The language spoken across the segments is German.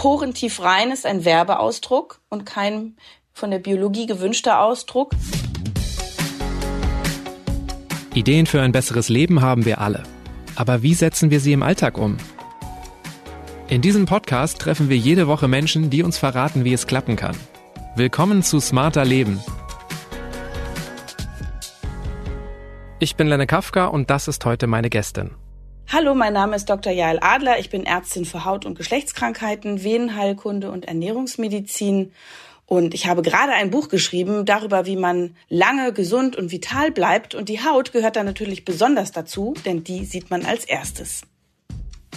porentief rein ist ein Werbeausdruck und kein von der Biologie gewünschter Ausdruck. Ideen für ein besseres Leben haben wir alle. Aber wie setzen wir sie im Alltag um? In diesem Podcast treffen wir jede Woche Menschen, die uns verraten, wie es klappen kann. Willkommen zu Smarter Leben. Ich bin Lenne Kafka und das ist heute meine Gästin. Hallo, mein Name ist Dr. Jael Adler. Ich bin Ärztin für Haut- und Geschlechtskrankheiten, Venenheilkunde und Ernährungsmedizin. Und ich habe gerade ein Buch geschrieben darüber, wie man lange gesund und vital bleibt. Und die Haut gehört da natürlich besonders dazu, denn die sieht man als erstes.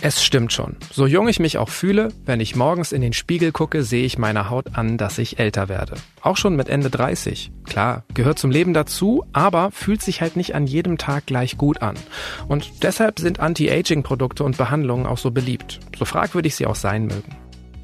Es stimmt schon. So jung ich mich auch fühle, wenn ich morgens in den Spiegel gucke, sehe ich meiner Haut an, dass ich älter werde. Auch schon mit Ende 30. Klar, gehört zum Leben dazu, aber fühlt sich halt nicht an jedem Tag gleich gut an. Und deshalb sind Anti-Aging-Produkte und Behandlungen auch so beliebt, so fragwürdig sie auch sein mögen.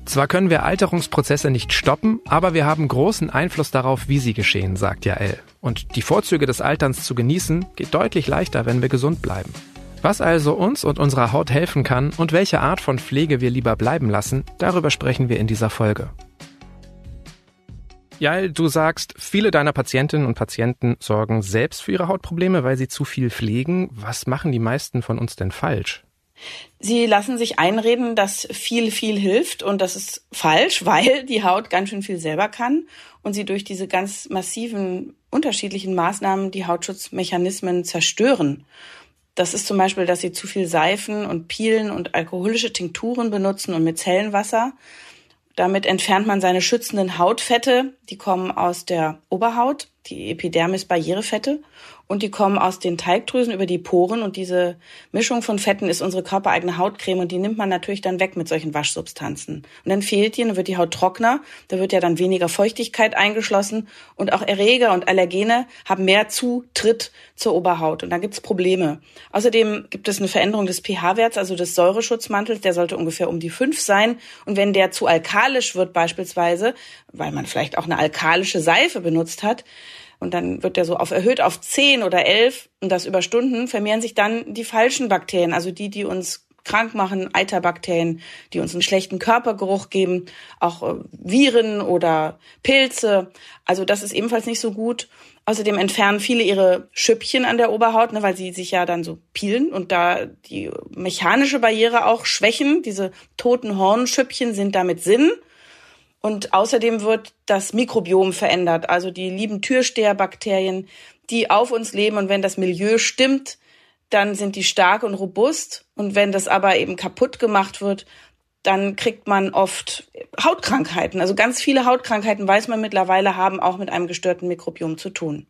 Zwar können wir Alterungsprozesse nicht stoppen, aber wir haben großen Einfluss darauf, wie sie geschehen, sagt Jael. Und die Vorzüge des Alterns zu genießen, geht deutlich leichter, wenn wir gesund bleiben. Was also uns und unserer Haut helfen kann und welche Art von Pflege wir lieber bleiben lassen, darüber sprechen wir in dieser Folge. Jael, du sagst, viele deiner Patientinnen und Patienten sorgen selbst für ihre Hautprobleme, weil sie zu viel pflegen. Was machen die meisten von uns denn falsch? Sie lassen sich einreden, dass viel, viel hilft und das ist falsch, weil die Haut ganz schön viel selber kann und sie durch diese ganz massiven unterschiedlichen Maßnahmen die Hautschutzmechanismen zerstören. Das ist zum Beispiel, dass sie zu viel Seifen und Pielen und alkoholische Tinkturen benutzen und Micellenwasser. Damit entfernt man seine schützenden Hautfette, die kommen aus der Oberhaut, die Epidermis-Barrierefette und die kommen aus den Teigdrüsen über die Poren. Und diese Mischung von Fetten ist unsere körpereigene Hautcreme. Und die nimmt man natürlich dann weg mit solchen Waschsubstanzen. Und dann fehlt die, dann wird die Haut trockener, da wird ja dann weniger Feuchtigkeit eingeschlossen. Und auch Erreger und Allergene haben mehr Zutritt zur Oberhaut. Und dann gibt's Probleme. Außerdem gibt es eine Veränderung des pH-Werts, also des Säureschutzmantels, der sollte ungefähr um die fünf sein. Und wenn der zu alkalisch wird beispielsweise, weil man vielleicht auch eine alkalische Seife benutzt hat, und dann wird der so auf erhöht auf zehn oder elf und das über Stunden vermehren sich dann die falschen Bakterien, also die, die uns krank machen, Eiterbakterien, die uns einen schlechten Körpergeruch geben, auch äh, Viren oder Pilze. Also das ist ebenfalls nicht so gut. Außerdem entfernen viele ihre Schüppchen an der Oberhaut, ne, weil sie sich ja dann so pielen und da die mechanische Barriere auch schwächen. Diese toten Hornschüppchen sind damit Sinn. Und außerdem wird das Mikrobiom verändert, also die lieben Türsteherbakterien, die auf uns leben. Und wenn das Milieu stimmt, dann sind die stark und robust. Und wenn das aber eben kaputt gemacht wird, dann kriegt man oft Hautkrankheiten. Also ganz viele Hautkrankheiten, weiß man mittlerweile, haben auch mit einem gestörten Mikrobiom zu tun.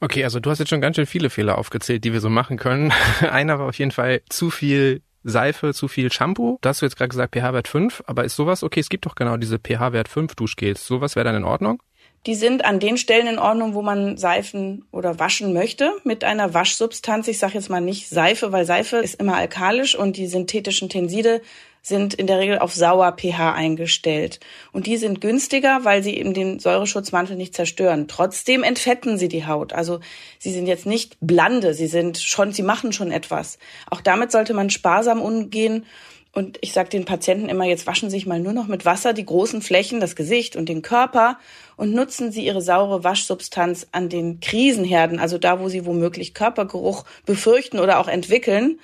Okay, also du hast jetzt schon ganz schön viele Fehler aufgezählt, die wir so machen können. Einer war auf jeden Fall zu viel Seife, zu viel Shampoo. Da hast du jetzt gerade gesagt pH-Wert 5, aber ist sowas, okay, es gibt doch genau diese pH-Wert 5 Duschgels. Sowas wäre dann in Ordnung? Die sind an den Stellen in Ordnung, wo man Seifen oder waschen möchte mit einer Waschsubstanz. Ich sage jetzt mal nicht Seife, weil Seife ist immer alkalisch und die synthetischen Tenside sind in der Regel auf sauer pH eingestellt. Und die sind günstiger, weil sie eben den Säureschutzmantel nicht zerstören. Trotzdem entfetten sie die Haut. Also sie sind jetzt nicht blande, sie sind schon, sie machen schon etwas. Auch damit sollte man sparsam umgehen. Und ich sage den Patienten immer, jetzt waschen Sie sich mal nur noch mit Wasser die großen Flächen, das Gesicht und den Körper und nutzen Sie Ihre saure Waschsubstanz an den Krisenherden, also da, wo Sie womöglich Körpergeruch befürchten oder auch entwickeln.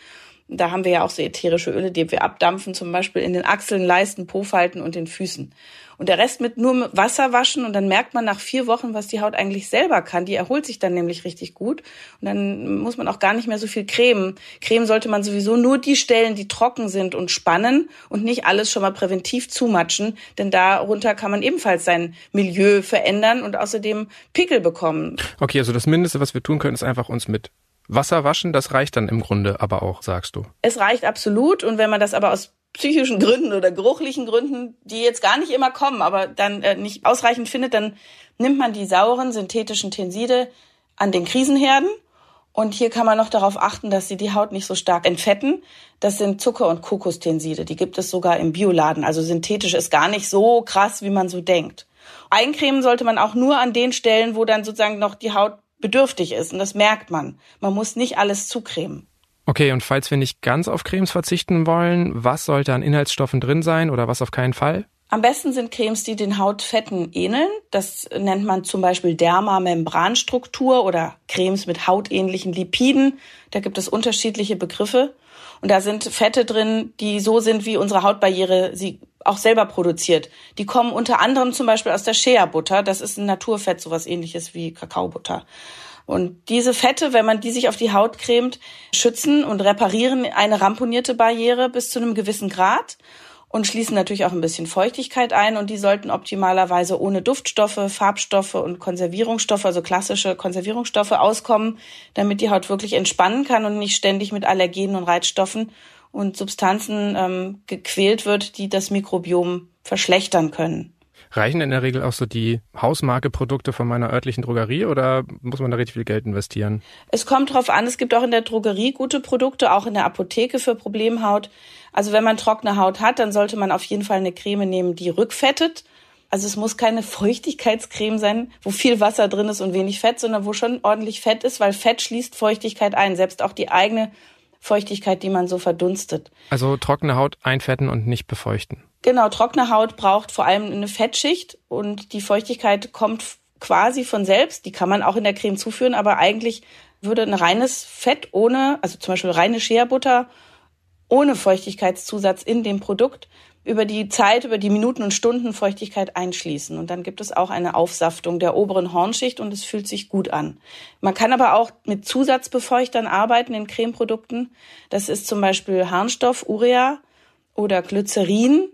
Da haben wir ja auch so ätherische Öle, die wir abdampfen, zum Beispiel in den Achseln, Leisten, Po-Falten und den Füßen. Und der Rest mit nur Wasser waschen und dann merkt man nach vier Wochen, was die Haut eigentlich selber kann. Die erholt sich dann nämlich richtig gut und dann muss man auch gar nicht mehr so viel cremen. Creme sollte man sowieso nur die Stellen, die trocken sind und spannen und nicht alles schon mal präventiv zumatschen, denn darunter kann man ebenfalls sein Milieu verändern und außerdem Pickel bekommen. Okay, also das Mindeste, was wir tun können, ist einfach uns mit Wasser waschen, das reicht dann im Grunde aber auch, sagst du. Es reicht absolut. Und wenn man das aber aus psychischen Gründen oder geruchlichen Gründen, die jetzt gar nicht immer kommen, aber dann äh, nicht ausreichend findet, dann nimmt man die sauren synthetischen Tenside an den Krisenherden. Und hier kann man noch darauf achten, dass sie die Haut nicht so stark entfetten. Das sind Zucker- und Kokostenside. Die gibt es sogar im Bioladen. Also synthetisch ist gar nicht so krass, wie man so denkt. Eincremen sollte man auch nur an den Stellen, wo dann sozusagen noch die Haut bedürftig ist. Und das merkt man. Man muss nicht alles zucremen. Okay, und falls wir nicht ganz auf Cremes verzichten wollen, was sollte an Inhaltsstoffen drin sein oder was auf keinen Fall? Am besten sind Cremes, die den Hautfetten ähneln. Das nennt man zum Beispiel Dermamembranstruktur oder Cremes mit hautähnlichen Lipiden. Da gibt es unterschiedliche Begriffe. Und da sind Fette drin, die so sind, wie unsere Hautbarriere sie auch selber produziert. Die kommen unter anderem zum Beispiel aus der Shea-Butter. Das ist ein Naturfett, sowas ähnliches wie Kakaobutter. Und diese Fette, wenn man die sich auf die Haut cremt, schützen und reparieren eine ramponierte Barriere bis zu einem gewissen Grad und schließen natürlich auch ein bisschen Feuchtigkeit ein und die sollten optimalerweise ohne Duftstoffe, Farbstoffe und Konservierungsstoffe, also klassische Konservierungsstoffe auskommen, damit die Haut wirklich entspannen kann und nicht ständig mit Allergenen und Reizstoffen und Substanzen ähm, gequält wird, die das Mikrobiom verschlechtern können. Reichen in der Regel auch so die Hausmarke-Produkte von meiner örtlichen Drogerie oder muss man da richtig viel Geld investieren? Es kommt drauf an, es gibt auch in der Drogerie gute Produkte, auch in der Apotheke für Problemhaut. Also wenn man trockene Haut hat, dann sollte man auf jeden Fall eine Creme nehmen, die rückfettet. Also es muss keine Feuchtigkeitscreme sein, wo viel Wasser drin ist und wenig Fett, sondern wo schon ordentlich Fett ist, weil Fett schließt Feuchtigkeit ein, selbst auch die eigene Feuchtigkeit, die man so verdunstet. Also trockene Haut einfetten und nicht befeuchten. Genau, trockene Haut braucht vor allem eine Fettschicht und die Feuchtigkeit kommt quasi von selbst. Die kann man auch in der Creme zuführen, aber eigentlich würde ein reines Fett ohne, also zum Beispiel reine Shea-Butter ohne Feuchtigkeitszusatz in dem Produkt über die Zeit, über die Minuten und Stunden Feuchtigkeit einschließen. Und dann gibt es auch eine Aufsaftung der oberen Hornschicht und es fühlt sich gut an. Man kann aber auch mit Zusatzbefeuchtern arbeiten in Cremeprodukten. Das ist zum Beispiel Harnstoff, Urea oder Glycerin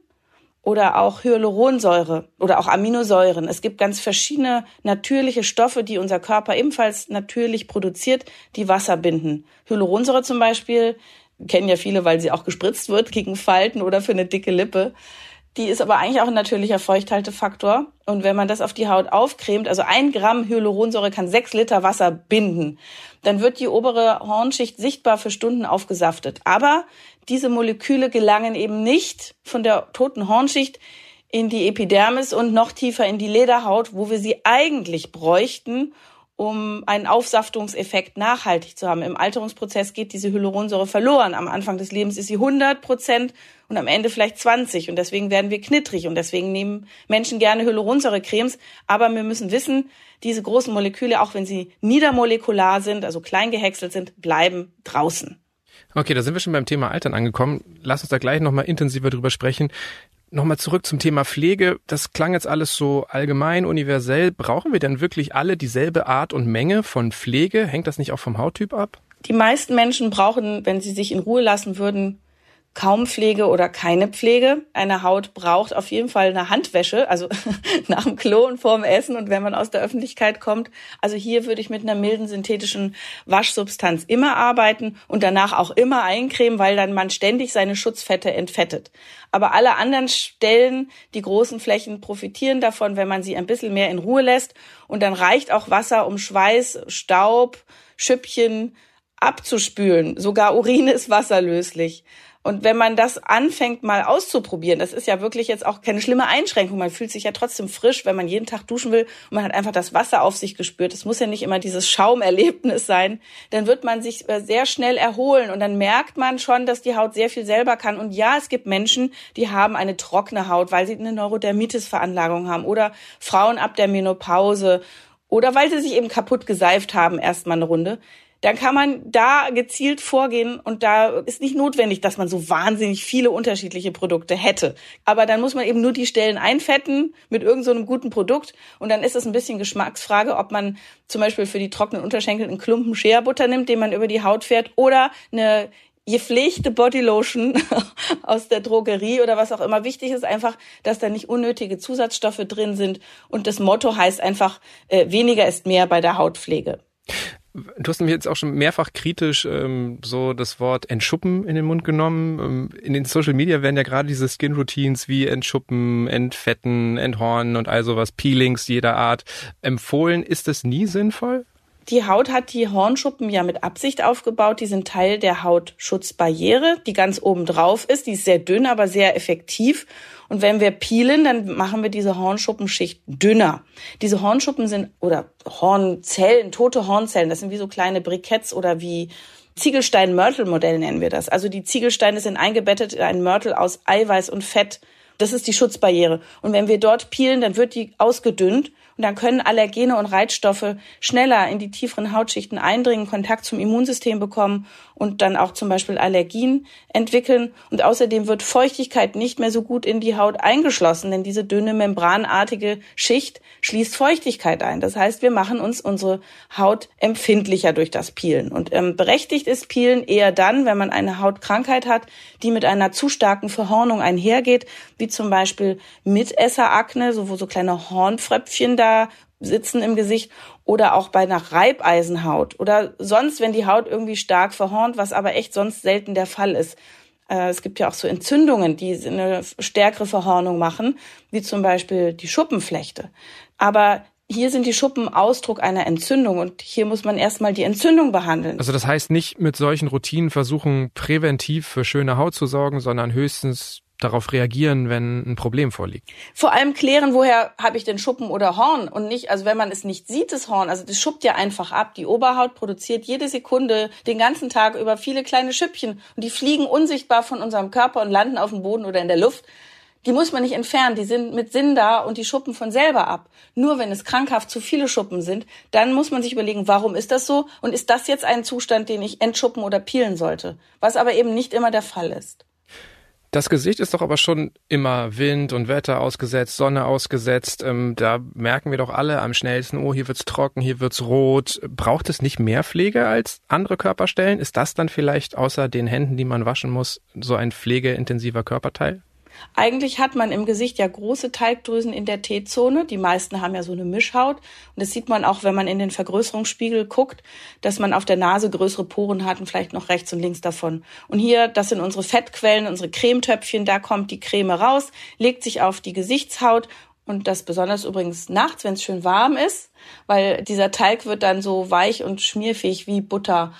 oder auch Hyaluronsäure oder auch Aminosäuren. Es gibt ganz verschiedene natürliche Stoffe, die unser Körper ebenfalls natürlich produziert, die Wasser binden. Hyaluronsäure zum Beispiel kennen ja viele, weil sie auch gespritzt wird gegen Falten oder für eine dicke Lippe. Die ist aber eigentlich auch ein natürlicher Feuchthaltefaktor. Und wenn man das auf die Haut aufcremt, also ein Gramm Hyaluronsäure kann sechs Liter Wasser binden, dann wird die obere Hornschicht sichtbar für Stunden aufgesaftet. Aber diese Moleküle gelangen eben nicht von der toten Hornschicht in die Epidermis und noch tiefer in die Lederhaut, wo wir sie eigentlich bräuchten, um einen Aufsaftungseffekt nachhaltig zu haben. Im Alterungsprozess geht diese Hyaluronsäure verloren. Am Anfang des Lebens ist sie 100 Prozent und am Ende vielleicht 20. Und deswegen werden wir knittrig und deswegen nehmen Menschen gerne Hyaluronsäurecremes. Aber wir müssen wissen, diese großen Moleküle, auch wenn sie niedermolekular sind, also klein gehäckselt sind, bleiben draußen. Okay, da sind wir schon beim Thema Altern angekommen. Lass uns da gleich nochmal intensiver drüber sprechen. Nochmal zurück zum Thema Pflege. Das klang jetzt alles so allgemein, universell. Brauchen wir denn wirklich alle dieselbe Art und Menge von Pflege? Hängt das nicht auch vom Hauttyp ab? Die meisten Menschen brauchen, wenn sie sich in Ruhe lassen würden, kaum Pflege oder keine Pflege. Eine Haut braucht auf jeden Fall eine Handwäsche, also nach dem Klo und vorm Essen und wenn man aus der Öffentlichkeit kommt. Also hier würde ich mit einer milden synthetischen Waschsubstanz immer arbeiten und danach auch immer eincremen, weil dann man ständig seine Schutzfette entfettet. Aber alle anderen Stellen, die großen Flächen profitieren davon, wenn man sie ein bisschen mehr in Ruhe lässt und dann reicht auch Wasser, um Schweiß, Staub, Schüppchen abzuspülen. Sogar Urin ist wasserlöslich. Und wenn man das anfängt mal auszuprobieren, das ist ja wirklich jetzt auch keine schlimme Einschränkung. Man fühlt sich ja trotzdem frisch, wenn man jeden Tag duschen will und man hat einfach das Wasser auf sich gespürt. Es muss ja nicht immer dieses Schaumerlebnis sein. Dann wird man sich äh, sehr schnell erholen und dann merkt man schon, dass die Haut sehr viel selber kann. Und ja, es gibt Menschen, die haben eine trockene Haut, weil sie eine Neurodermitis-Veranlagung haben oder Frauen ab der Menopause oder weil sie sich eben kaputt geseift haben, erstmal eine Runde dann kann man da gezielt vorgehen und da ist nicht notwendig, dass man so wahnsinnig viele unterschiedliche Produkte hätte. Aber dann muss man eben nur die Stellen einfetten mit irgendeinem so guten Produkt und dann ist es ein bisschen Geschmacksfrage, ob man zum Beispiel für die trockenen Unterschenkel einen Klumpen Shea-Butter nimmt, den man über die Haut fährt oder eine gepflegte Bodylotion aus der Drogerie oder was auch immer. Wichtig ist einfach, dass da nicht unnötige Zusatzstoffe drin sind und das Motto heißt einfach, äh, weniger ist mehr bei der Hautpflege. Du hast mir jetzt auch schon mehrfach kritisch ähm, so das Wort Entschuppen in den Mund genommen. Ähm, in den Social Media werden ja gerade diese Skin Routines wie Entschuppen, Entfetten, Enthornen und all sowas, Peelings jeder Art empfohlen. Ist das nie sinnvoll? Die Haut hat die Hornschuppen ja mit Absicht aufgebaut. Die sind Teil der Hautschutzbarriere, die ganz oben drauf ist. Die ist sehr dünn, aber sehr effektiv. Und wenn wir peelen, dann machen wir diese Hornschuppenschicht dünner. Diese Hornschuppen sind, oder Hornzellen, tote Hornzellen, das sind wie so kleine Briketts oder wie Ziegelstein-Mörtel-Modell nennen wir das. Also die Ziegelsteine sind eingebettet in einen Mörtel aus Eiweiß und Fett. Das ist die Schutzbarriere. Und wenn wir dort peelen, dann wird die ausgedünnt und dann können Allergene und Reizstoffe schneller in die tieferen Hautschichten eindringen, Kontakt zum Immunsystem bekommen und dann auch zum Beispiel Allergien entwickeln. Und außerdem wird Feuchtigkeit nicht mehr so gut in die Haut eingeschlossen, denn diese dünne membranartige Schicht schließt Feuchtigkeit ein. Das heißt, wir machen uns unsere Haut empfindlicher durch das Peelen. Und ähm, berechtigt ist Peelen eher dann, wenn man eine Hautkrankheit hat, die mit einer zu starken Verhornung einhergeht, wie zum Beispiel Mitesserakne, so wo so kleine Hornfröpfchen da sitzen im Gesicht oder auch bei einer Reibeisenhaut oder sonst, wenn die Haut irgendwie stark verhornt, was aber echt sonst selten der Fall ist. Äh, es gibt ja auch so Entzündungen, die eine stärkere Verhornung machen, wie zum Beispiel die Schuppenflechte. Aber hier sind die Schuppen Ausdruck einer Entzündung und hier muss man erstmal die Entzündung behandeln. Also das heißt nicht mit solchen Routinen versuchen, präventiv für schöne Haut zu sorgen, sondern höchstens darauf reagieren, wenn ein Problem vorliegt. Vor allem klären, woher habe ich den Schuppen oder Horn und nicht, also wenn man es nicht sieht, das Horn, also das schuppt ja einfach ab. Die Oberhaut produziert jede Sekunde den ganzen Tag über viele kleine Schüppchen und die fliegen unsichtbar von unserem Körper und landen auf dem Boden oder in der Luft. Die muss man nicht entfernen, die sind mit Sinn da und die schuppen von selber ab. Nur wenn es krankhaft zu viele Schuppen sind, dann muss man sich überlegen, warum ist das so und ist das jetzt ein Zustand, den ich entschuppen oder peelen sollte, was aber eben nicht immer der Fall ist. Das Gesicht ist doch aber schon immer Wind und Wetter ausgesetzt, Sonne ausgesetzt. Ähm, da merken wir doch alle am schnellsten, oh, hier wird's trocken, hier wird's rot. Braucht es nicht mehr Pflege als andere Körperstellen? Ist das dann vielleicht außer den Händen, die man waschen muss, so ein pflegeintensiver Körperteil? Eigentlich hat man im Gesicht ja große Talgdrüsen in der T-Zone. Die meisten haben ja so eine Mischhaut. Und das sieht man auch, wenn man in den Vergrößerungsspiegel guckt, dass man auf der Nase größere Poren hat und vielleicht noch rechts und links davon. Und hier, das sind unsere Fettquellen, unsere Cremetöpfchen. Da kommt die Creme raus, legt sich auf die Gesichtshaut und das besonders übrigens nachts, wenn es schön warm ist, weil dieser Talg wird dann so weich und schmierfähig wie Butter.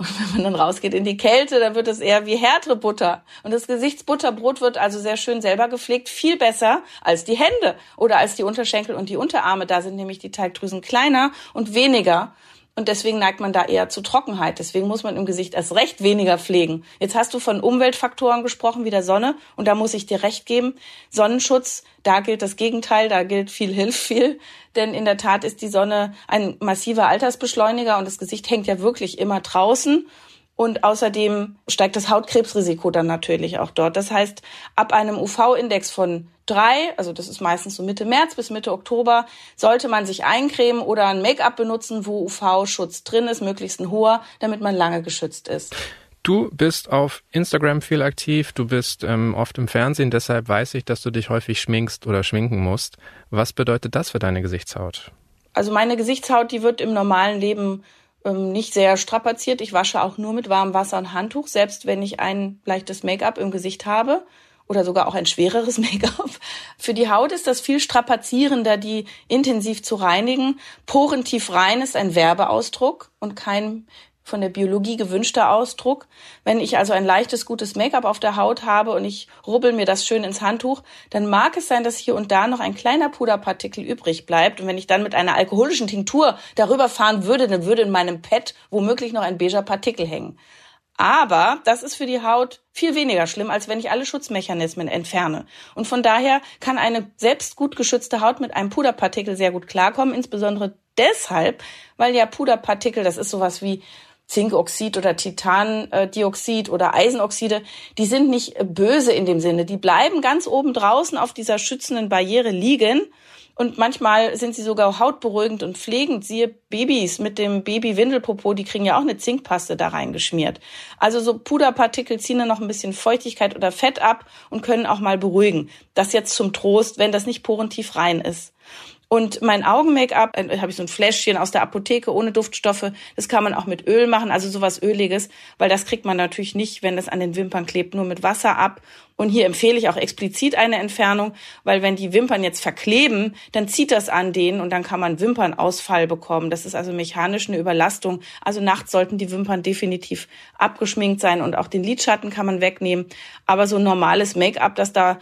Und wenn man dann rausgeht in die Kälte, dann wird es eher wie härtere Butter. Und das Gesichtsbutterbrot wird also sehr schön selber gepflegt, viel besser als die Hände oder als die Unterschenkel und die Unterarme. Da sind nämlich die Teigdrüsen kleiner und weniger. Und deswegen neigt man da eher zu Trockenheit. Deswegen muss man im Gesicht erst recht weniger pflegen. Jetzt hast du von Umweltfaktoren gesprochen, wie der Sonne. Und da muss ich dir recht geben. Sonnenschutz, da gilt das Gegenteil. Da gilt viel hilft viel. Denn in der Tat ist die Sonne ein massiver Altersbeschleuniger und das Gesicht hängt ja wirklich immer draußen. Und außerdem steigt das Hautkrebsrisiko dann natürlich auch dort. Das heißt, ab einem UV-Index von drei, also das ist meistens so Mitte März bis Mitte Oktober, sollte man sich eincremen oder ein Make-up benutzen, wo UV-Schutz drin ist, möglichst ein hoher, damit man lange geschützt ist. Du bist auf Instagram viel aktiv, du bist ähm, oft im Fernsehen, deshalb weiß ich, dass du dich häufig schminkst oder schminken musst. Was bedeutet das für deine Gesichtshaut? Also meine Gesichtshaut, die wird im normalen Leben ähm, nicht sehr strapaziert. Ich wasche auch nur mit warmem Wasser und Handtuch, selbst wenn ich ein leichtes Make-up im Gesicht habe oder sogar auch ein schwereres Make-up. Für die Haut ist das viel strapazierender, die intensiv zu reinigen. Porentief rein ist ein Werbeausdruck und kein von der Biologie gewünschter Ausdruck. Wenn ich also ein leichtes, gutes Make-up auf der Haut habe und ich rubbel mir das schön ins Handtuch, dann mag es sein, dass hier und da noch ein kleiner Puderpartikel übrig bleibt. Und wenn ich dann mit einer alkoholischen Tinktur darüber fahren würde, dann würde in meinem Pad womöglich noch ein beiger Partikel hängen. Aber das ist für die Haut viel weniger schlimm, als wenn ich alle Schutzmechanismen entferne. Und von daher kann eine selbst gut geschützte Haut mit einem Puderpartikel sehr gut klarkommen, insbesondere deshalb, weil ja Puderpartikel, das ist sowas wie Zinkoxid oder Titandioxid oder Eisenoxide, die sind nicht böse in dem Sinne. Die bleiben ganz oben draußen auf dieser schützenden Barriere liegen. Und manchmal sind sie sogar hautberuhigend und pflegend. Siehe Babys mit dem Baby-Windelpopo, die kriegen ja auch eine Zinkpaste da reingeschmiert. Also so Puderpartikel ziehen dann noch ein bisschen Feuchtigkeit oder Fett ab und können auch mal beruhigen. Das jetzt zum Trost, wenn das nicht porentief rein ist. Und mein Augen-Make-up, äh, habe ich so ein Fläschchen aus der Apotheke ohne Duftstoffe. Das kann man auch mit Öl machen, also sowas Öliges, weil das kriegt man natürlich nicht, wenn es an den Wimpern klebt, nur mit Wasser ab. Und hier empfehle ich auch explizit eine Entfernung, weil wenn die Wimpern jetzt verkleben, dann zieht das an denen und dann kann man Wimpernausfall bekommen. Das ist also mechanisch eine Überlastung. Also nachts sollten die Wimpern definitiv abgeschminkt sein und auch den Lidschatten kann man wegnehmen. Aber so normales Make-up, das da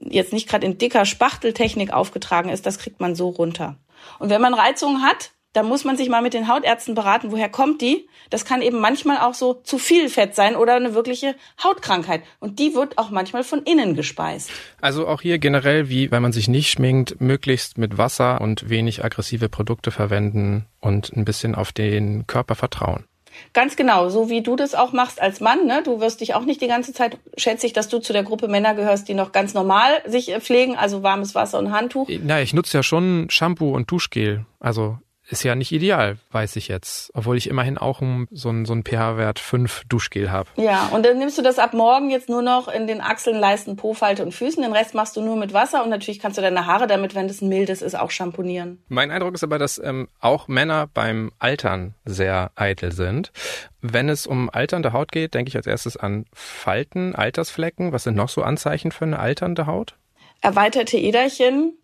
jetzt nicht gerade in dicker Spachteltechnik aufgetragen ist, das kriegt man so runter. Und wenn man Reizungen hat, da muss man sich mal mit den Hautärzten beraten, woher kommt die? Das kann eben manchmal auch so zu viel Fett sein oder eine wirkliche Hautkrankheit. Und die wird auch manchmal von innen gespeist. Also auch hier generell, wie wenn man sich nicht schminkt, möglichst mit Wasser und wenig aggressive Produkte verwenden und ein bisschen auf den Körper vertrauen. Ganz genau, so wie du das auch machst als Mann. Ne? Du wirst dich auch nicht die ganze Zeit, schätze ich, dass du zu der Gruppe Männer gehörst, die noch ganz normal sich pflegen, also warmes Wasser und Handtuch. Na, ich nutze ja schon Shampoo und Duschgel. Also ist ja nicht ideal, weiß ich jetzt. Obwohl ich immerhin auch so ein, so ein pH-Wert 5 Duschgel habe. Ja, und dann nimmst du das ab morgen jetzt nur noch in den Achseln, Leisten, Po-Falte und Füßen. Den Rest machst du nur mit Wasser und natürlich kannst du deine Haare damit, wenn das ein mildes ist, auch schamponieren. Mein Eindruck ist aber, dass ähm, auch Männer beim Altern sehr eitel sind. Wenn es um alternde Haut geht, denke ich als erstes an Falten, Altersflecken. Was sind noch so Anzeichen für eine alternde Haut? Erweiterte Äderchen,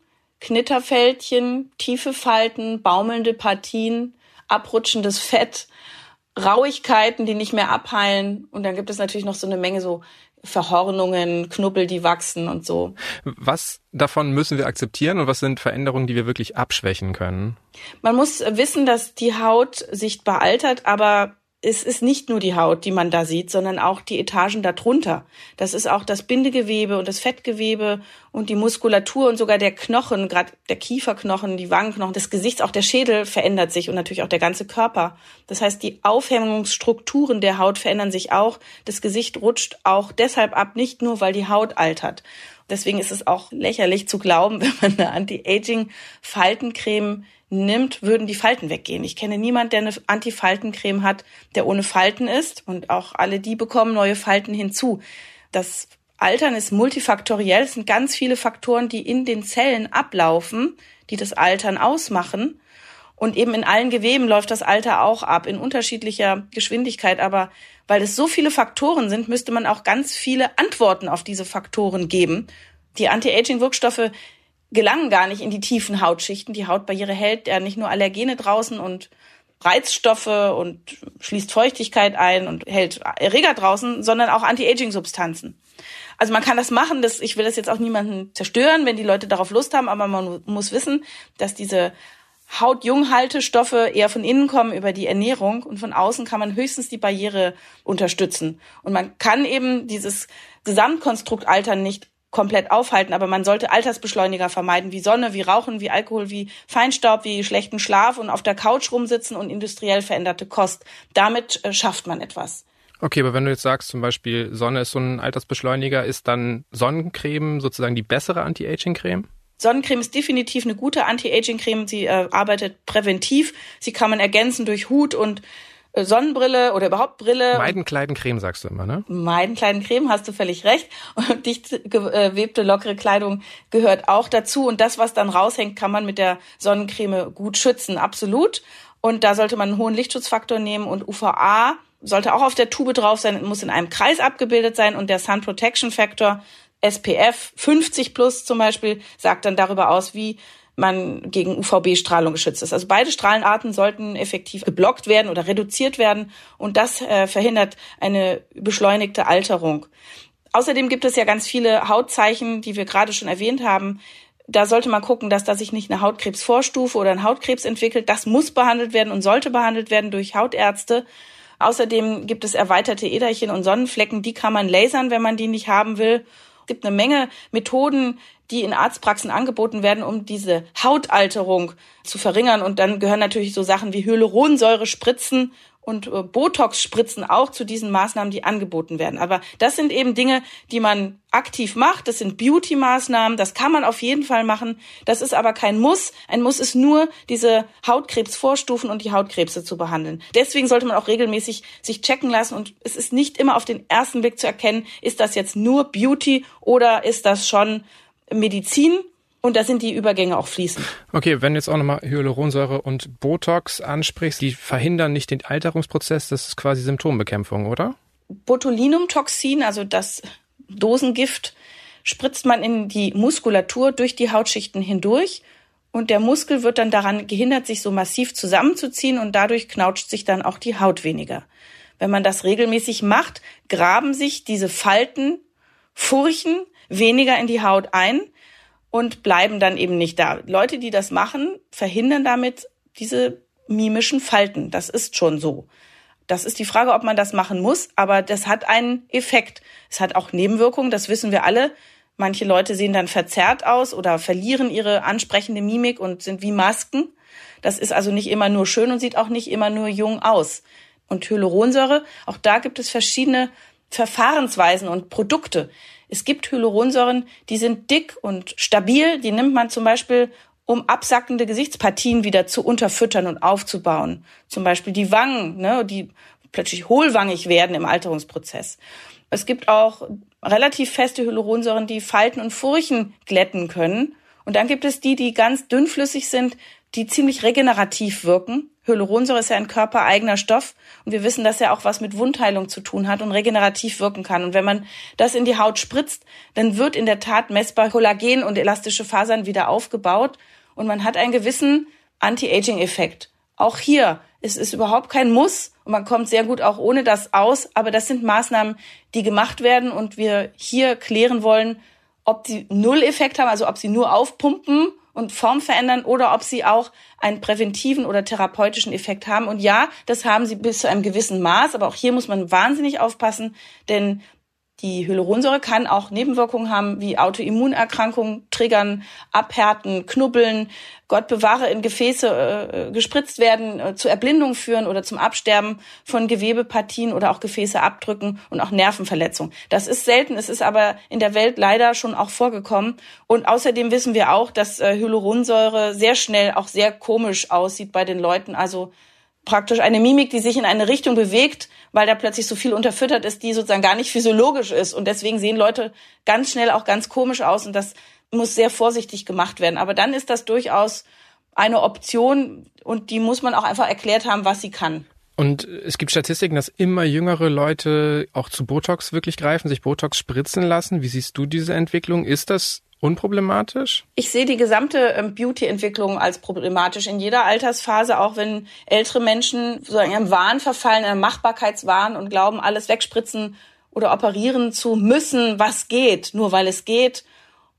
Knitterfältchen, tiefe Falten, baumelnde Partien, abrutschendes Fett, Rauigkeiten, die nicht mehr abheilen. Und dann gibt es natürlich noch so eine Menge so Verhornungen, Knubbel, die wachsen und so. Was davon müssen wir akzeptieren und was sind Veränderungen, die wir wirklich abschwächen können? Man muss wissen, dass die Haut sichtbar altert, aber es ist nicht nur die Haut, die man da sieht, sondern auch die Etagen darunter. Das ist auch das Bindegewebe und das Fettgewebe und die Muskulatur und sogar der Knochen, gerade der Kieferknochen, die Wangenknochen, des Gesichts, auch der Schädel verändert sich und natürlich auch der ganze Körper. Das heißt, die Aufhängungsstrukturen der Haut verändern sich auch. Das Gesicht rutscht auch deshalb ab, nicht nur, weil die Haut altert. Deswegen ist es auch lächerlich zu glauben, wenn man eine Anti-Aging-Faltencreme nimmt, würden die Falten weggehen. Ich kenne niemanden, der eine Anti-Faltencreme hat, der ohne Falten ist. Und auch alle die bekommen neue Falten hinzu. Das Altern ist multifaktoriell. Es sind ganz viele Faktoren, die in den Zellen ablaufen, die das Altern ausmachen. Und eben in allen Geweben läuft das Alter auch ab, in unterschiedlicher Geschwindigkeit. Aber weil es so viele Faktoren sind, müsste man auch ganz viele Antworten auf diese Faktoren geben. Die Anti-Aging-Wirkstoffe gelangen gar nicht in die tiefen Hautschichten. Die Hautbarriere hält ja nicht nur Allergene draußen und Reizstoffe und schließt Feuchtigkeit ein und hält Erreger draußen, sondern auch Anti-Aging-Substanzen. Also man kann das machen, das, ich will das jetzt auch niemanden zerstören, wenn die Leute darauf Lust haben, aber man muss wissen, dass diese Hautjunghaltestoffe eher von innen kommen über die Ernährung und von außen kann man höchstens die Barriere unterstützen. Und man kann eben dieses Gesamtkonstrukt Altern nicht komplett aufhalten, aber man sollte Altersbeschleuniger vermeiden, wie Sonne, wie Rauchen, wie Alkohol, wie Feinstaub, wie schlechten Schlaf und auf der Couch rumsitzen und industriell veränderte Kost. Damit äh, schafft man etwas. Okay, aber wenn du jetzt sagst, zum Beispiel Sonne ist so ein Altersbeschleuniger, ist dann Sonnencreme sozusagen die bessere Anti-Aging-Creme? Sonnencreme ist definitiv eine gute Anti-Aging-Creme. Sie äh, arbeitet präventiv. Sie kann man ergänzen durch Hut und Sonnenbrille oder überhaupt Brille. Meiden, Kleiden, Creme sagst du immer, ne? Meiden, Kleiden, Creme, hast du völlig recht. Und dicht gewebte, lockere Kleidung gehört auch dazu. Und das, was dann raushängt, kann man mit der Sonnencreme gut schützen, absolut. Und da sollte man einen hohen Lichtschutzfaktor nehmen und UVA sollte auch auf der Tube drauf sein, muss in einem Kreis abgebildet sein und der Sun Protection Factor SPF 50 plus zum Beispiel sagt dann darüber aus, wie man gegen UVB-Strahlung geschützt ist. Also beide Strahlenarten sollten effektiv geblockt werden oder reduziert werden und das äh, verhindert eine beschleunigte Alterung. Außerdem gibt es ja ganz viele Hautzeichen, die wir gerade schon erwähnt haben. Da sollte man gucken, dass da sich nicht eine Hautkrebsvorstufe oder ein Hautkrebs entwickelt. Das muss behandelt werden und sollte behandelt werden durch Hautärzte. Außerdem gibt es erweiterte Äderchen und Sonnenflecken, die kann man lasern, wenn man die nicht haben will. Es gibt eine Menge Methoden, die in Arztpraxen angeboten werden, um diese Hautalterung zu verringern. Und dann gehören natürlich so Sachen wie Hyaluronsäure spritzen und äh, Botox-Spritzen auch zu diesen Maßnahmen, die angeboten werden. Aber das sind eben Dinge, die man aktiv macht. Das sind Beauty-Maßnahmen. Das kann man auf jeden Fall machen. Das ist aber kein Muss. Ein Muss ist nur, diese Hautkrebsvorstufen und die Hautkrebse zu behandeln. Deswegen sollte man auch regelmäßig sich checken lassen. Und es ist nicht immer auf den ersten Blick zu erkennen, ist das jetzt nur Beauty oder ist das schon Medizin und da sind die Übergänge auch fließend. Okay, wenn du jetzt auch nochmal Hyaluronsäure und Botox ansprichst, die verhindern nicht den Alterungsprozess, das ist quasi Symptombekämpfung, oder? Botulinumtoxin, also das Dosengift, spritzt man in die Muskulatur durch die Hautschichten hindurch und der Muskel wird dann daran gehindert, sich so massiv zusammenzuziehen und dadurch knautscht sich dann auch die Haut weniger. Wenn man das regelmäßig macht, graben sich diese Falten, Furchen weniger in die Haut ein und bleiben dann eben nicht da. Leute, die das machen, verhindern damit diese mimischen Falten. Das ist schon so. Das ist die Frage, ob man das machen muss, aber das hat einen Effekt. Es hat auch Nebenwirkungen, das wissen wir alle. Manche Leute sehen dann verzerrt aus oder verlieren ihre ansprechende Mimik und sind wie Masken. Das ist also nicht immer nur schön und sieht auch nicht immer nur jung aus. Und Hyaluronsäure, auch da gibt es verschiedene Verfahrensweisen und Produkte. Es gibt Hyaluronsäuren, die sind dick und stabil. Die nimmt man zum Beispiel, um absackende Gesichtspartien wieder zu unterfüttern und aufzubauen. Zum Beispiel die Wangen, ne, die plötzlich hohlwangig werden im Alterungsprozess. Es gibt auch relativ feste Hyaluronsäuren, die Falten und Furchen glätten können. Und dann gibt es die, die ganz dünnflüssig sind, die ziemlich regenerativ wirken. Hyaluronsäure ist ja ein körpereigener Stoff und wir wissen, dass er auch was mit Wundheilung zu tun hat und regenerativ wirken kann. Und wenn man das in die Haut spritzt, dann wird in der Tat messbar Kollagen und elastische Fasern wieder aufgebaut und man hat einen gewissen Anti-Aging-Effekt. Auch hier ist es überhaupt kein Muss und man kommt sehr gut auch ohne das aus, aber das sind Maßnahmen, die gemacht werden und wir hier klären wollen, ob sie Null-Effekt haben, also ob sie nur aufpumpen und Form verändern oder ob sie auch einen präventiven oder therapeutischen Effekt haben. Und ja, das haben sie bis zu einem gewissen Maß, aber auch hier muss man wahnsinnig aufpassen, denn die Hyaluronsäure kann auch Nebenwirkungen haben wie Autoimmunerkrankungen triggern, abhärten, knubbeln, Gott bewahre in Gefäße äh, gespritzt werden, äh, zu Erblindung führen oder zum Absterben von Gewebepartien oder auch Gefäße abdrücken und auch Nervenverletzungen. Das ist selten, es ist aber in der Welt leider schon auch vorgekommen. Und außerdem wissen wir auch, dass äh, Hyaluronsäure sehr schnell auch sehr komisch aussieht bei den Leuten. Also praktisch eine Mimik, die sich in eine Richtung bewegt, weil da plötzlich so viel unterfüttert ist, die sozusagen gar nicht physiologisch ist. Und deswegen sehen Leute ganz schnell auch ganz komisch aus und das muss sehr vorsichtig gemacht werden. Aber dann ist das durchaus eine Option und die muss man auch einfach erklärt haben, was sie kann. Und es gibt Statistiken, dass immer jüngere Leute auch zu Botox wirklich greifen, sich Botox spritzen lassen. Wie siehst du diese Entwicklung? Ist das unproblematisch? Ich sehe die gesamte ähm, Beauty-Entwicklung als problematisch in jeder Altersphase, auch wenn ältere Menschen sozusagen im Wahn verfallen, im Machbarkeitswahn und glauben, alles wegspritzen oder operieren zu müssen, was geht, nur weil es geht.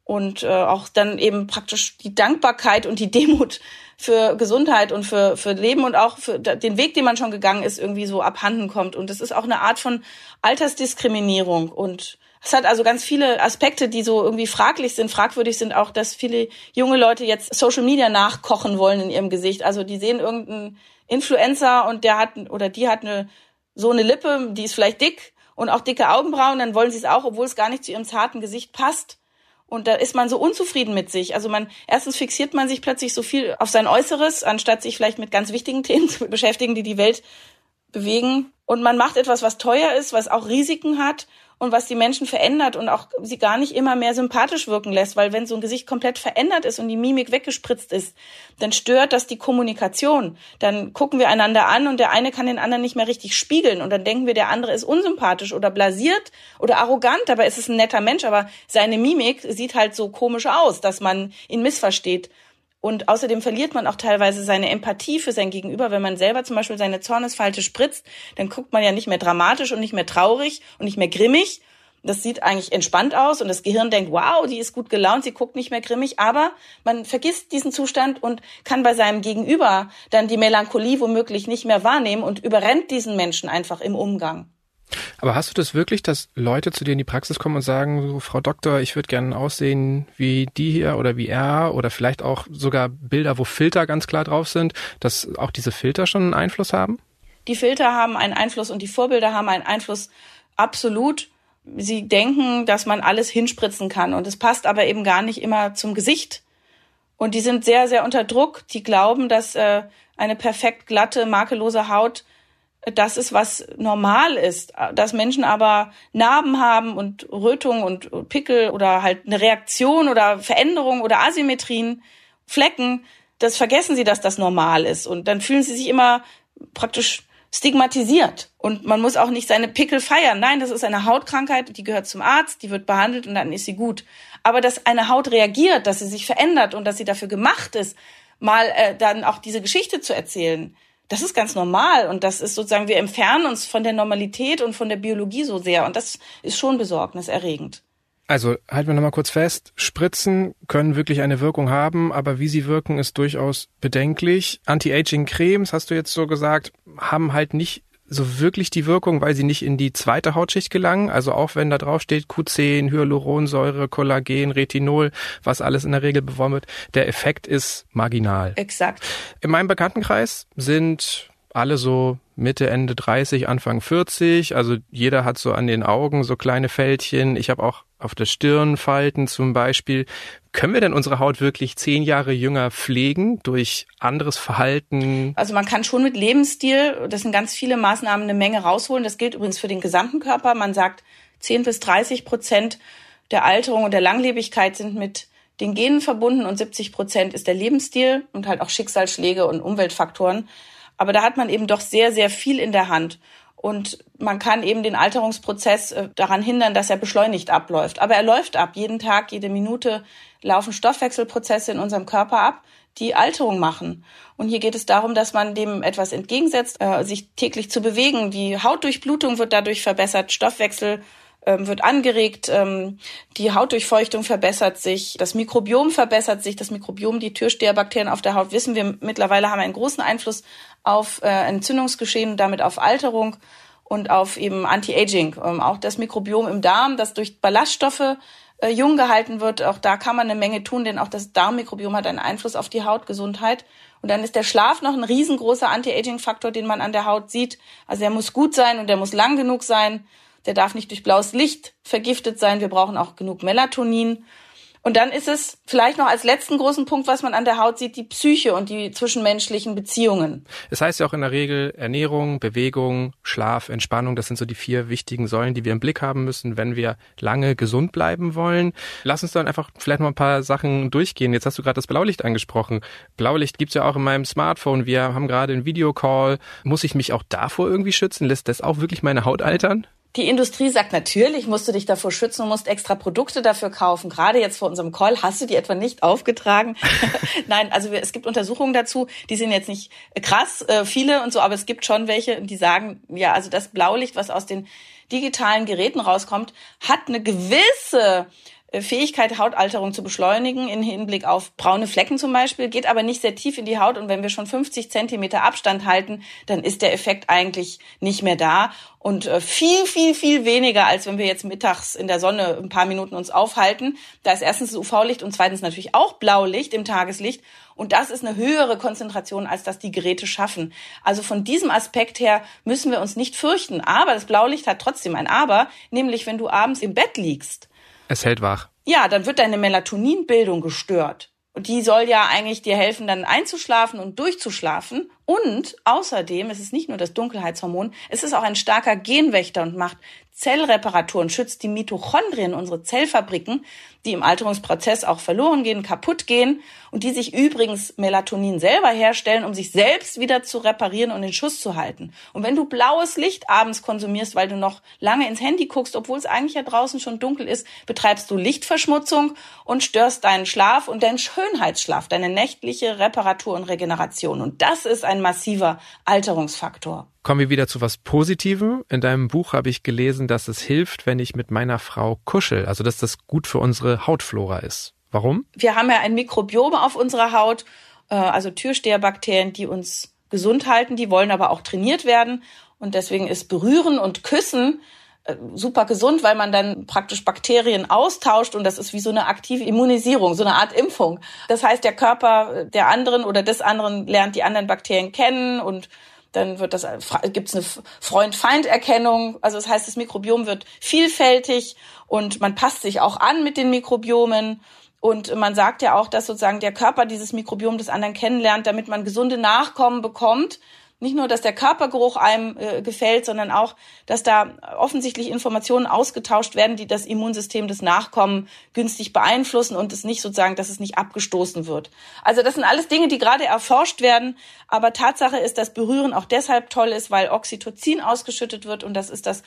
Und äh, auch dann eben praktisch die Dankbarkeit und die Demut für Gesundheit und für, für Leben und auch für den Weg, den man schon gegangen ist, irgendwie so abhanden kommt. Und es ist auch eine Art von Altersdiskriminierung und es hat also ganz viele Aspekte, die so irgendwie fraglich sind, fragwürdig sind auch, dass viele junge Leute jetzt Social Media nachkochen wollen in ihrem Gesicht. Also die sehen irgendeinen Influencer und der hat oder die hat eine so eine Lippe, die ist vielleicht dick und auch dicke Augenbrauen, dann wollen sie es auch, obwohl es gar nicht zu ihrem zarten Gesicht passt. Und da ist man so unzufrieden mit sich. Also man, erstens fixiert man sich plötzlich so viel auf sein Äußeres, anstatt sich vielleicht mit ganz wichtigen Themen zu beschäftigen, die die Welt bewegen. Und man macht etwas, was teuer ist, was auch Risiken hat und was die Menschen verändert und auch sie gar nicht immer mehr sympathisch wirken lässt, weil wenn so ein Gesicht komplett verändert ist und die Mimik weggespritzt ist, dann stört das die Kommunikation. Dann gucken wir einander an und der eine kann den anderen nicht mehr richtig spiegeln und dann denken wir, der andere ist unsympathisch oder blasiert oder arrogant, ist es ein netter Mensch, aber seine Mimik sieht halt so komisch aus, dass man ihn missversteht. Und außerdem verliert man auch teilweise seine Empathie für sein Gegenüber. Wenn man selber zum Beispiel seine Zornesfalte spritzt, dann guckt man ja nicht mehr dramatisch und nicht mehr traurig und nicht mehr grimmig. Das sieht eigentlich entspannt aus und das Gehirn denkt, wow, die ist gut gelaunt, sie guckt nicht mehr grimmig, aber man vergisst diesen Zustand und kann bei seinem Gegenüber dann die Melancholie womöglich nicht mehr wahrnehmen und überrennt diesen Menschen einfach im Umgang. Aber hast du das wirklich, dass Leute zu dir in die Praxis kommen und sagen, so, Frau Doktor, ich würde gerne aussehen wie die hier oder wie er oder vielleicht auch sogar Bilder, wo Filter ganz klar drauf sind, dass auch diese Filter schon einen Einfluss haben? Die Filter haben einen Einfluss und die Vorbilder haben einen Einfluss absolut. Sie denken, dass man alles hinspritzen kann und es passt aber eben gar nicht immer zum Gesicht. Und die sind sehr, sehr unter Druck. Die glauben, dass äh, eine perfekt glatte, makellose Haut das ist, was normal ist. Dass Menschen aber Narben haben und Rötungen und Pickel oder halt eine Reaktion oder Veränderung oder Asymmetrien, Flecken, das vergessen sie, dass das normal ist. Und dann fühlen sie sich immer praktisch stigmatisiert. Und man muss auch nicht seine Pickel feiern. Nein, das ist eine Hautkrankheit, die gehört zum Arzt, die wird behandelt und dann ist sie gut. Aber dass eine Haut reagiert, dass sie sich verändert und dass sie dafür gemacht ist, mal äh, dann auch diese Geschichte zu erzählen, das ist ganz normal und das ist sozusagen, wir entfernen uns von der Normalität und von der Biologie so sehr und das ist schon besorgniserregend. Also halten wir nochmal kurz fest, Spritzen können wirklich eine Wirkung haben, aber wie sie wirken, ist durchaus bedenklich. Anti-Aging-Cremes, hast du jetzt so gesagt, haben halt nicht so wirklich die Wirkung, weil sie nicht in die zweite Hautschicht gelangen. Also auch wenn da drauf steht Q10, Hyaluronsäure, Kollagen, Retinol, was alles in der Regel beworben wird, der Effekt ist marginal. Exakt. In meinem Bekanntenkreis sind alle so Mitte, Ende 30, Anfang 40. Also jeder hat so an den Augen so kleine Fältchen. Ich habe auch auf der Stirn Falten zum Beispiel. Können wir denn unsere Haut wirklich zehn Jahre jünger pflegen durch anderes Verhalten? Also man kann schon mit Lebensstil, das sind ganz viele Maßnahmen, eine Menge rausholen. Das gilt übrigens für den gesamten Körper. Man sagt, 10 bis 30 Prozent der Alterung und der Langlebigkeit sind mit den Genen verbunden und 70 Prozent ist der Lebensstil und halt auch Schicksalsschläge und Umweltfaktoren. Aber da hat man eben doch sehr, sehr viel in der Hand. Und man kann eben den Alterungsprozess äh, daran hindern, dass er beschleunigt abläuft. Aber er läuft ab. Jeden Tag, jede Minute laufen Stoffwechselprozesse in unserem Körper ab, die Alterung machen. Und hier geht es darum, dass man dem etwas entgegensetzt, äh, sich täglich zu bewegen. Die Hautdurchblutung wird dadurch verbessert, Stoffwechsel ähm, wird angeregt, ähm, die Hautdurchfeuchtung verbessert sich, das Mikrobiom verbessert sich, das Mikrobiom, die Türsteherbakterien auf der Haut, wissen wir mittlerweile haben einen großen Einfluss auf äh, Entzündungsgeschehen und damit auf Alterung und auf eben Anti-Aging. Ähm, auch das Mikrobiom im Darm, das durch Ballaststoffe äh, jung gehalten wird, auch da kann man eine Menge tun, denn auch das Darmmikrobiom hat einen Einfluss auf die Hautgesundheit. Und dann ist der Schlaf noch ein riesengroßer Anti-Aging-Faktor, den man an der Haut sieht. Also der muss gut sein und der muss lang genug sein. Der darf nicht durch blaues Licht vergiftet sein. Wir brauchen auch genug Melatonin. Und dann ist es vielleicht noch als letzten großen Punkt, was man an der Haut sieht, die Psyche und die zwischenmenschlichen Beziehungen. Es heißt ja auch in der Regel Ernährung, Bewegung, Schlaf, Entspannung, das sind so die vier wichtigen Säulen, die wir im Blick haben müssen, wenn wir lange gesund bleiben wollen. Lass uns dann einfach vielleicht noch ein paar Sachen durchgehen. Jetzt hast du gerade das Blaulicht angesprochen. Blaulicht gibt's ja auch in meinem Smartphone. Wir haben gerade einen Videocall. Muss ich mich auch davor irgendwie schützen? Lässt das auch wirklich meine Haut altern? Die Industrie sagt natürlich, musst du dich davor schützen und musst extra Produkte dafür kaufen. Gerade jetzt vor unserem Call hast du die etwa nicht aufgetragen. Nein, also es gibt Untersuchungen dazu, die sind jetzt nicht krass, äh, viele und so, aber es gibt schon welche, die sagen, ja, also das Blaulicht, was aus den digitalen Geräten rauskommt, hat eine gewisse äh, Fähigkeit, Hautalterung zu beschleunigen, in Hinblick auf braune Flecken zum Beispiel, geht aber nicht sehr tief in die Haut. Und wenn wir schon 50 Zentimeter Abstand halten, dann ist der Effekt eigentlich nicht mehr da. Und äh, viel, viel, viel weniger, als wenn wir jetzt mittags in der Sonne ein paar Minuten uns aufhalten. Da ist erstens das UV-Licht und zweitens natürlich auch Blaulicht im Tageslicht. Und das ist eine höhere Konzentration, als das die Geräte schaffen. Also von diesem Aspekt her müssen wir uns nicht fürchten. Aber das Blaulicht hat trotzdem ein Aber, nämlich wenn du abends im Bett liegst es hält wach. Ja, dann wird deine Melatoninbildung gestört. Und die soll ja eigentlich dir helfen, dann einzuschlafen und durchzuschlafen. Und außerdem, es ist nicht nur das Dunkelheitshormon, es ist auch ein starker Genwächter und macht Zellreparaturen, schützt die Mitochondrien, unsere Zellfabriken, die im Alterungsprozess auch verloren gehen, kaputt gehen und die sich übrigens Melatonin selber herstellen, um sich selbst wieder zu reparieren und in Schuss zu halten. Und wenn du blaues Licht abends konsumierst, weil du noch lange ins Handy guckst, obwohl es eigentlich ja draußen schon dunkel ist, betreibst du Lichtverschmutzung und störst deinen Schlaf und deinen Schönheitsschlaf, deine nächtliche Reparatur und Regeneration. Und das ist ein massiver Alterungsfaktor. Kommen wir wieder zu was Positivem. In deinem Buch habe ich gelesen, dass es hilft, wenn ich mit meiner Frau kuschel. Also, dass das gut für unsere Hautflora ist. Warum? Wir haben ja ein Mikrobiom auf unserer Haut, äh, also Türsteherbakterien, die uns gesund halten, die wollen aber auch trainiert werden. Und deswegen ist Berühren und Küssen äh, super gesund, weil man dann praktisch Bakterien austauscht und das ist wie so eine aktive Immunisierung, so eine Art Impfung. Das heißt, der Körper der anderen oder des anderen lernt die anderen Bakterien kennen und dann wird das, gibt es eine Freund-Feind-Erkennung. Also das heißt, das Mikrobiom wird vielfältig und man passt sich auch an mit den Mikrobiomen. Und man sagt ja auch, dass sozusagen der Körper dieses Mikrobiom des anderen kennenlernt, damit man gesunde Nachkommen bekommt nicht nur, dass der Körpergeruch einem äh, gefällt, sondern auch, dass da offensichtlich Informationen ausgetauscht werden, die das Immunsystem des Nachkommen günstig beeinflussen und es nicht sozusagen, dass es nicht abgestoßen wird. Also das sind alles Dinge, die gerade erforscht werden. Aber Tatsache ist, dass Berühren auch deshalb toll ist, weil Oxytocin ausgeschüttet wird und das ist das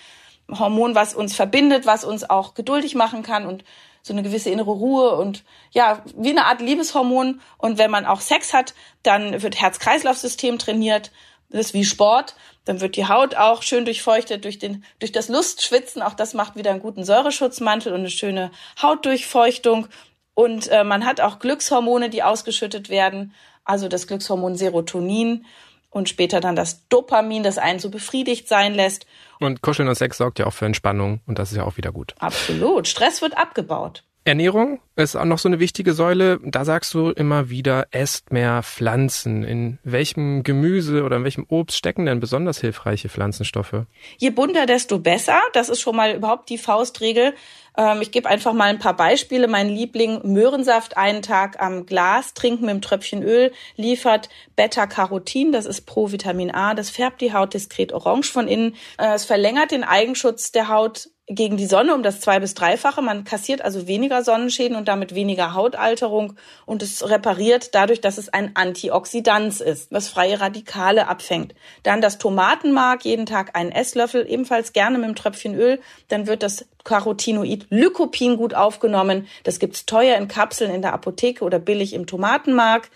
Hormon, was uns verbindet, was uns auch geduldig machen kann und so eine gewisse innere Ruhe und ja, wie eine Art Liebeshormon. Und wenn man auch Sex hat, dann wird Herz-Kreislauf-System trainiert Das ist wie Sport. Dann wird die Haut auch schön durchfeuchtet durch den, durch das Lustschwitzen. Auch das macht wieder einen guten Säureschutzmantel und eine schöne Hautdurchfeuchtung. Und äh, man hat auch Glückshormone, die ausgeschüttet werden. Also das Glückshormon Serotonin und später dann das Dopamin, das einen so befriedigt sein lässt. Und Kuscheln und Sex sorgt ja auch für Entspannung und das ist ja auch wieder gut. Absolut. Stress wird abgebaut. Ernährung ist auch noch so eine wichtige Säule. Da sagst du immer wieder, esst mehr Pflanzen. In welchem Gemüse oder in welchem Obst stecken denn besonders hilfreiche Pflanzenstoffe? Je bunter, desto besser. Das ist schon mal überhaupt die Faustregel. Ähm, ich gebe einfach mal ein paar Beispiele. Mein Liebling Möhrensaft einen Tag am Glas trinken mit einem Tröpfchen Öl liefert Beta-Carotin, das ist Pro-Vitamin A, das färbt die Haut diskret orange von innen. Äh, es verlängert den Eigenschutz der Haut gegen die Sonne um das zwei- bis dreifache. Man kassiert also weniger Sonnenschäden und damit weniger Hautalterung und es repariert dadurch, dass es ein Antioxidant ist, was freie Radikale abfängt. Dann das Tomatenmark, jeden Tag einen Esslöffel, ebenfalls gerne mit einem Tröpfchen Öl. Dann wird das Carotinoid Lycopin gut aufgenommen. Das gibt's teuer in Kapseln in der Apotheke oder billig im Tomatenmark.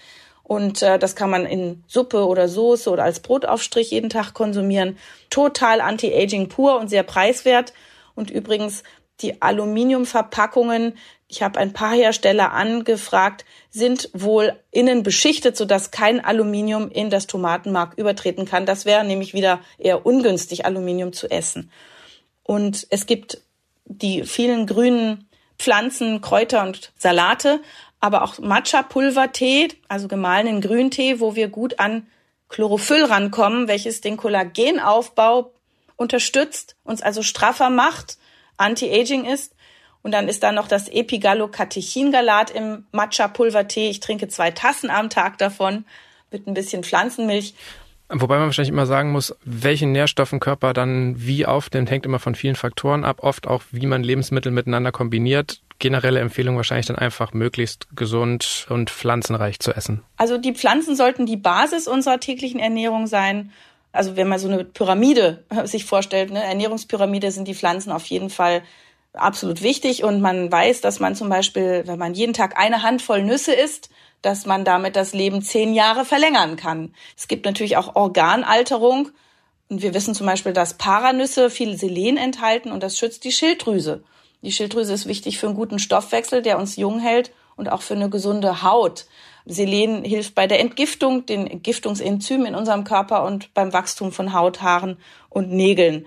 Und äh, das kann man in Suppe oder Soße oder als Brotaufstrich jeden Tag konsumieren. Total Anti-Aging pur und sehr preiswert. Und übrigens die Aluminiumverpackungen, ich habe ein paar Hersteller angefragt, sind wohl innen beschichtet, sodass kein Aluminium in das Tomatenmark übertreten kann. Das wäre nämlich wieder eher ungünstig, Aluminium zu essen. Und es gibt die vielen grünen Pflanzen, Kräuter und Salate, aber auch Matcha-Pulvertee, also gemahlenen Grüntee, wo wir gut an Chlorophyll rankommen, welches den Kollagenaufbau unterstützt, uns also straffer macht, Anti-Aging ist. Und dann ist da noch das Epigallocatechingalat im Matcha-Pulvertee. Ich trinke zwei Tassen am Tag davon mit ein bisschen Pflanzenmilch. Wobei man wahrscheinlich immer sagen muss, welchen Nährstoffen Körper dann wie aufnimmt, hängt immer von vielen Faktoren ab. Oft auch, wie man Lebensmittel miteinander kombiniert. Generelle Empfehlung wahrscheinlich dann einfach möglichst gesund und pflanzenreich zu essen. Also die Pflanzen sollten die Basis unserer täglichen Ernährung sein. Also wenn man so eine Pyramide sich vorstellt, eine Ernährungspyramide sind die Pflanzen auf jeden Fall absolut wichtig. Und man weiß, dass man zum Beispiel, wenn man jeden Tag eine Handvoll Nüsse isst, dass man damit das Leben zehn Jahre verlängern kann. Es gibt natürlich auch Organalterung. Und wir wissen zum Beispiel, dass Paranüsse viel Selen enthalten und das schützt die Schilddrüse. Die Schilddrüse ist wichtig für einen guten Stoffwechsel, der uns jung hält und auch für eine gesunde Haut. Selen hilft bei der Entgiftung, den Entgiftungsenzymen in unserem Körper und beim Wachstum von Haut, Haaren und Nägeln.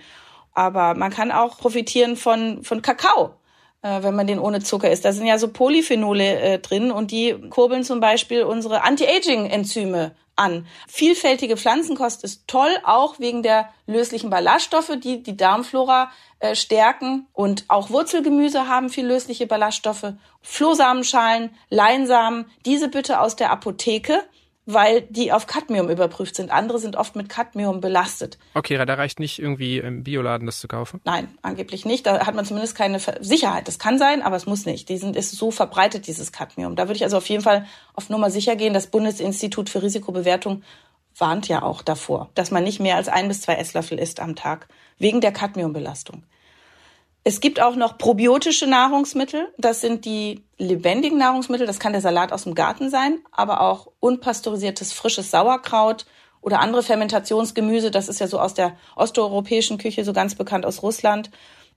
Aber man kann auch profitieren von, von Kakao, wenn man den ohne Zucker isst. Da sind ja so Polyphenole äh, drin und die kurbeln zum Beispiel unsere Anti-Aging-Enzyme an. Vielfältige Pflanzenkost ist toll, auch wegen der löslichen Ballaststoffe, die die Darmflora äh, stärken. Und auch Wurzelgemüse haben viel lösliche Ballaststoffe. Flohsamenschalen, Leinsamen, diese bitte aus der Apotheke weil die auf Cadmium überprüft sind. Andere sind oft mit Cadmium belastet. Okay, da reicht nicht irgendwie im Bioladen das zu kaufen? Nein, angeblich nicht. Da hat man zumindest keine Sicherheit. Das kann sein, aber es muss nicht. Die sind, ist so verbreitet, dieses Cadmium. Da würde ich also auf jeden Fall auf Nummer sicher gehen. Das Bundesinstitut für Risikobewertung warnt ja auch davor, dass man nicht mehr als ein bis zwei Esslöffel isst am Tag, wegen der Cadmiumbelastung. Es gibt auch noch probiotische Nahrungsmittel. Das sind die lebendigen Nahrungsmittel. Das kann der Salat aus dem Garten sein, aber auch unpasteurisiertes frisches Sauerkraut oder andere Fermentationsgemüse. Das ist ja so aus der osteuropäischen Küche, so ganz bekannt aus Russland.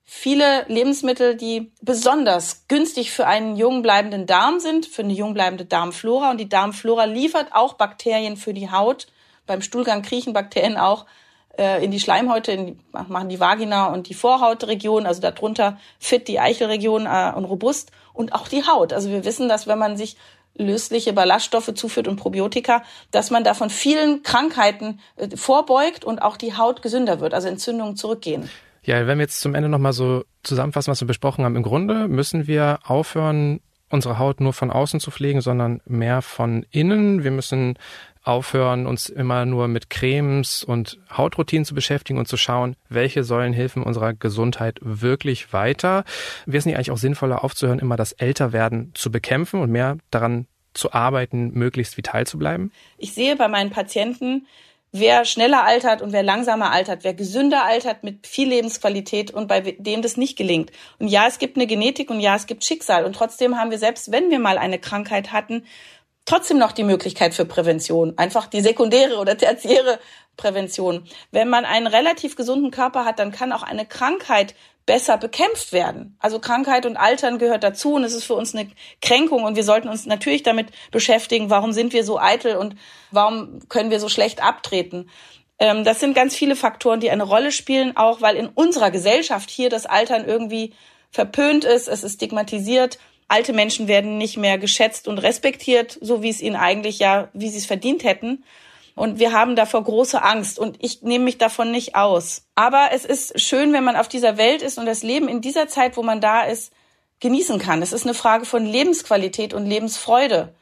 Viele Lebensmittel, die besonders günstig für einen jung bleibenden Darm sind, für eine jung bleibende Darmflora. Und die Darmflora liefert auch Bakterien für die Haut. Beim Stuhlgang kriechen Bakterien auch äh, in die Schleimhäute, in die, machen die Vagina und die Vorhautregion, also darunter fit die Eichelregion äh, und robust und auch die Haut. Also wir wissen, dass wenn man sich lösliche Ballaststoffe zuführt und Probiotika, dass man davon vielen Krankheiten äh, vorbeugt und auch die Haut gesünder wird, also Entzündungen zurückgehen. Ja, wenn wir jetzt zum Ende nochmal so zusammenfassen, was wir besprochen haben, im Grunde müssen wir aufhören, unsere Haut nur von außen zu pflegen, sondern mehr von innen. Wir müssen aufhören, uns immer nur mit Cremes und Hautroutinen zu beschäftigen und zu schauen, welche Säulen helfen unserer Gesundheit wirklich weiter. Wäre es nicht eigentlich auch sinnvoller aufzuhören, immer das Älterwerden zu bekämpfen und mehr daran zu arbeiten, möglichst vital zu bleiben? Ich sehe bei meinen Patienten, wer schneller altert und wer langsamer altert, wer gesünder altert mit viel Lebensqualität und bei dem das nicht gelingt. Und ja, es gibt eine Genetik und ja, es gibt Schicksal. Und trotzdem haben wir selbst, wenn wir mal eine Krankheit hatten, trotzdem noch die Möglichkeit für Prävention, einfach die sekundäre oder tertiäre Prävention. Wenn man einen relativ gesunden Körper hat, dann kann auch eine Krankheit besser bekämpft werden. Also Krankheit und Altern gehört dazu und es ist für uns eine Kränkung und wir sollten uns natürlich damit beschäftigen, warum sind wir so eitel und warum können wir so schlecht abtreten. Ähm, das sind ganz viele Faktoren, die eine Rolle spielen, auch weil in unserer Gesellschaft hier das Altern irgendwie verpönt ist, es ist stigmatisiert. Alte Menschen werden nicht mehr geschätzt und respektiert, so wie es ihnen eigentlich ja, wie sie es verdient hätten. Und wir haben davor große Angst und ich nehme mich davon nicht aus. Aber es ist schön, wenn man auf dieser Welt ist und das Leben in dieser Zeit, wo man da ist, genießen kann. Es ist eine Frage von Lebensqualität und Lebensfreude.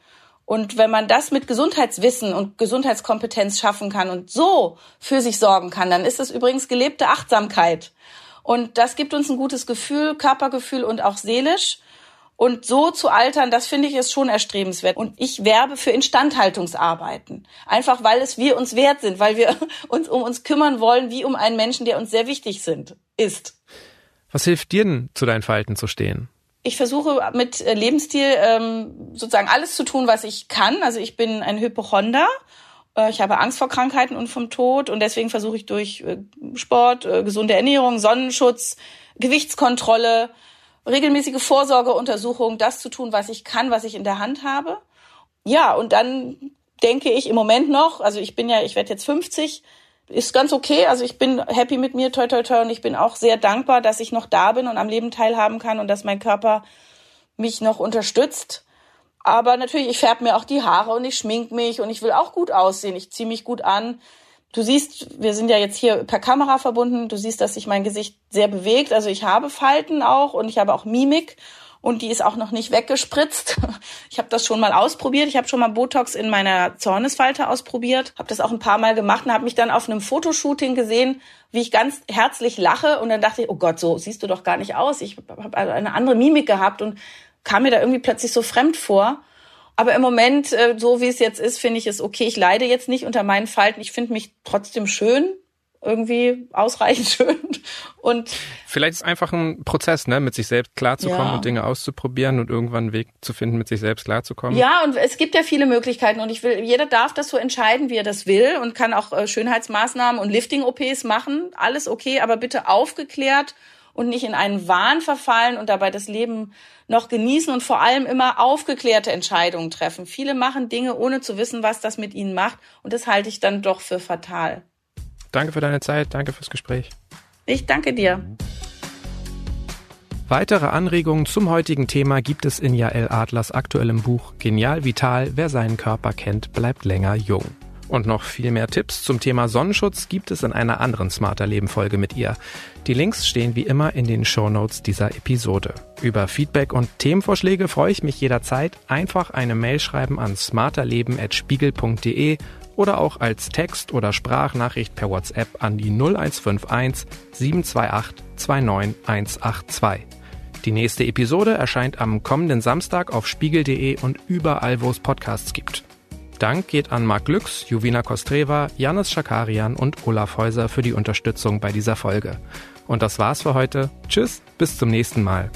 Und wenn man das mit Gesundheitswissen und Gesundheitskompetenz schaffen kann und so für sich sorgen kann, dann ist es übrigens gelebte Achtsamkeit. Und das gibt uns ein gutes Gefühl, Körpergefühl und auch seelisch. Und so zu altern, das finde ich ist schon erstrebenswert. Und ich werbe für Instandhaltungsarbeiten. Einfach weil es wir uns wert sind, weil wir uns um uns kümmern wollen, wie um einen Menschen, der uns sehr wichtig sind, ist. Was hilft dir denn, zu deinen Falten zu stehen? Ich versuche mit äh, Lebensstil ähm, sozusagen alles zu tun, was ich kann. Also ich bin ein Hypochonder. Äh, ich habe Angst vor Krankheiten und vom Tod und deswegen versuche ich durch äh, Sport, gesunde Ernährung, Sonnenschutz, Gewichtskontrolle, regelmäßige Vorsorgeuntersuchungen, das zu tun, was ich kann, was ich in der Hand habe. Ja, und dann denke ich im Moment noch, also ich bin ja, ich werde jetzt 50, ist ganz okay. Also ich bin happy mit mir, toi toi toi, und ich bin auch sehr dankbar, dass ich noch da bin und am Leben teilhaben kann und dass mein Körper mich noch unterstützt. Aber natürlich, ich färbe mir auch die Haare und ich schmink mich und ich will auch gut aussehen. Ich ziehe mich gut an. Du siehst, wir sind ja jetzt hier per Kamera verbunden. Du siehst, dass sich mein Gesicht sehr bewegt. Also ich habe Falten auch und ich habe auch Mimik und die ist auch noch nicht weggespritzt. Ich habe das schon mal ausprobiert. Ich habe schon mal Botox in meiner Zornesfalte ausprobiert, habe das auch ein paar Mal gemacht und habe mich dann auf einem Fotoshooting gesehen, wie ich ganz herzlich lache und dann dachte ich, oh Gott, so siehst du doch gar nicht aus. Ich habe eine andere Mimik gehabt und kam mir da irgendwie plötzlich so fremd vor. Aber im Moment, äh, so wie es jetzt ist, finde ich es okay. Ich leide jetzt nicht unter meinen Falten. Ich finde mich trotzdem schön, irgendwie ausreichend schön. Und vielleicht ist es einfach ein Prozess, ne, mit sich selbst klarzukommen ja. und Dinge auszuprobieren und irgendwann einen Weg zu finden, mit sich selbst klarzukommen. Ja, und es gibt ja viele Möglichkeiten und ich will, jeder darf das so entscheiden, wie er das will und kann auch äh, Schönheitsmaßnahmen und Lifting-OPs machen. Alles okay, aber bitte aufgeklärt und nicht in einen Wahn verfallen und dabei das Leben noch genießen und vor allem immer aufgeklärte Entscheidungen treffen. Viele machen Dinge, ohne zu wissen, was das mit ihnen macht und das halte ich dann doch für fatal. Danke für deine Zeit, danke fürs Gespräch. Ich danke dir. Weitere Anregungen zum heutigen Thema gibt es in Jael Adlers aktuellem Buch Genial Vital, wer seinen Körper kennt, bleibt länger jung. Und noch viel mehr Tipps zum Thema Sonnenschutz gibt es in einer anderen Smarter Leben Folge mit ihr. Die Links stehen wie immer in den Show Notes dieser Episode. Über Feedback und Themenvorschläge freue ich mich jederzeit. Einfach eine Mail schreiben an smarterleben@spiegel.de oder auch als Text- oder Sprachnachricht per WhatsApp an die 0151 728 29182. Die nächste Episode erscheint am kommenden Samstag auf spiegel.de und überall, wo es Podcasts gibt. Dank geht an Marc Glücks, Juvina Kostreva, Janis Schakarian und Olaf Häuser für die Unterstützung bei dieser Folge. Und das war's für heute. Tschüss, bis zum nächsten Mal.